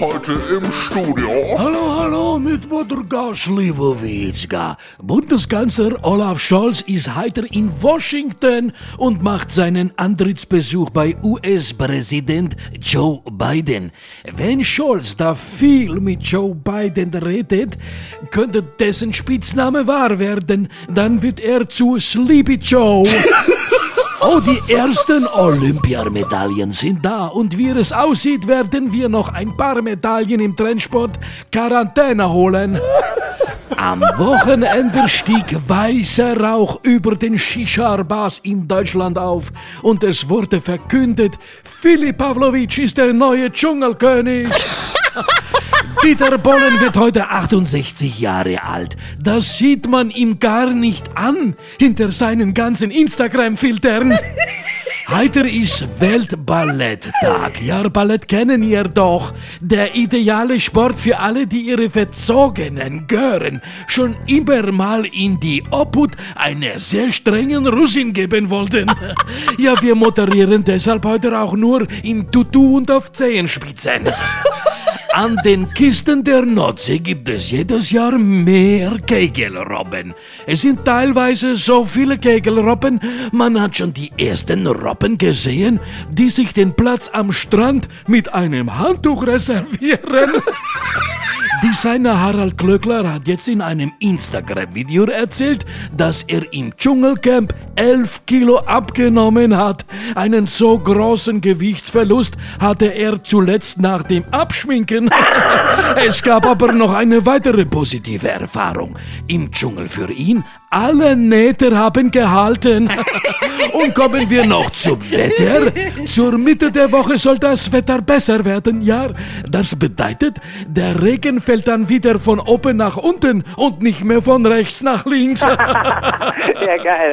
Heute im Studio. Hallo, hallo mit Motorgar Slivovitska. Bundeskanzler Olaf Scholz ist heiter in Washington und macht seinen Antrittsbesuch bei US-Präsident Joe Biden. Wenn Scholz da viel mit Joe Biden redet, könnte dessen Spitzname wahr werden. Dann wird er zu Sleepy Joe. Oh, die ersten Olympiamedaillen sind da und wie es aussieht, werden wir noch ein paar Medaillen im Trendsport Quarantäne holen. Am Wochenende stieg weißer Rauch über den Shisha-Bars in Deutschland auf und es wurde verkündet, Filip Pavlovic ist der neue Dschungelkönig. Dieter Bollen wird heute 68 Jahre alt. Das sieht man ihm gar nicht an hinter seinen ganzen Instagram-Filtern. Heute ist Weltballetttag. Ja, Ballett kennen ihr doch. Der ideale Sport für alle, die ihre Verzogenen gehören, schon immer mal in die Obhut einer sehr strengen Russin geben wollten. Ja, wir moderieren deshalb heute auch nur im Tutu und auf Zehenspitzen. An den Kisten der Nordsee gibt es jedes Jahr mehr Kegelrobben. Es sind teilweise so viele Kegelrobben, man hat schon die ersten Robben gesehen, die sich den Platz am Strand mit einem Handtuch reservieren. Designer Harald Klöckler hat jetzt in einem Instagram-Video erzählt, dass er im Dschungelcamp 11 Kilo abgenommen hat. Einen so großen Gewichtsverlust hatte er zuletzt nach dem Abschminken. Es gab aber noch eine weitere positive Erfahrung. Im Dschungel für ihn, alle Nähte haben gehalten. Und kommen wir noch zum Wetter. Zur Mitte der Woche soll das Wetter besser werden. Ja, das bedeutet, der Regen fällt dann wieder von oben nach unten und nicht mehr von rechts nach links. Ja, geil.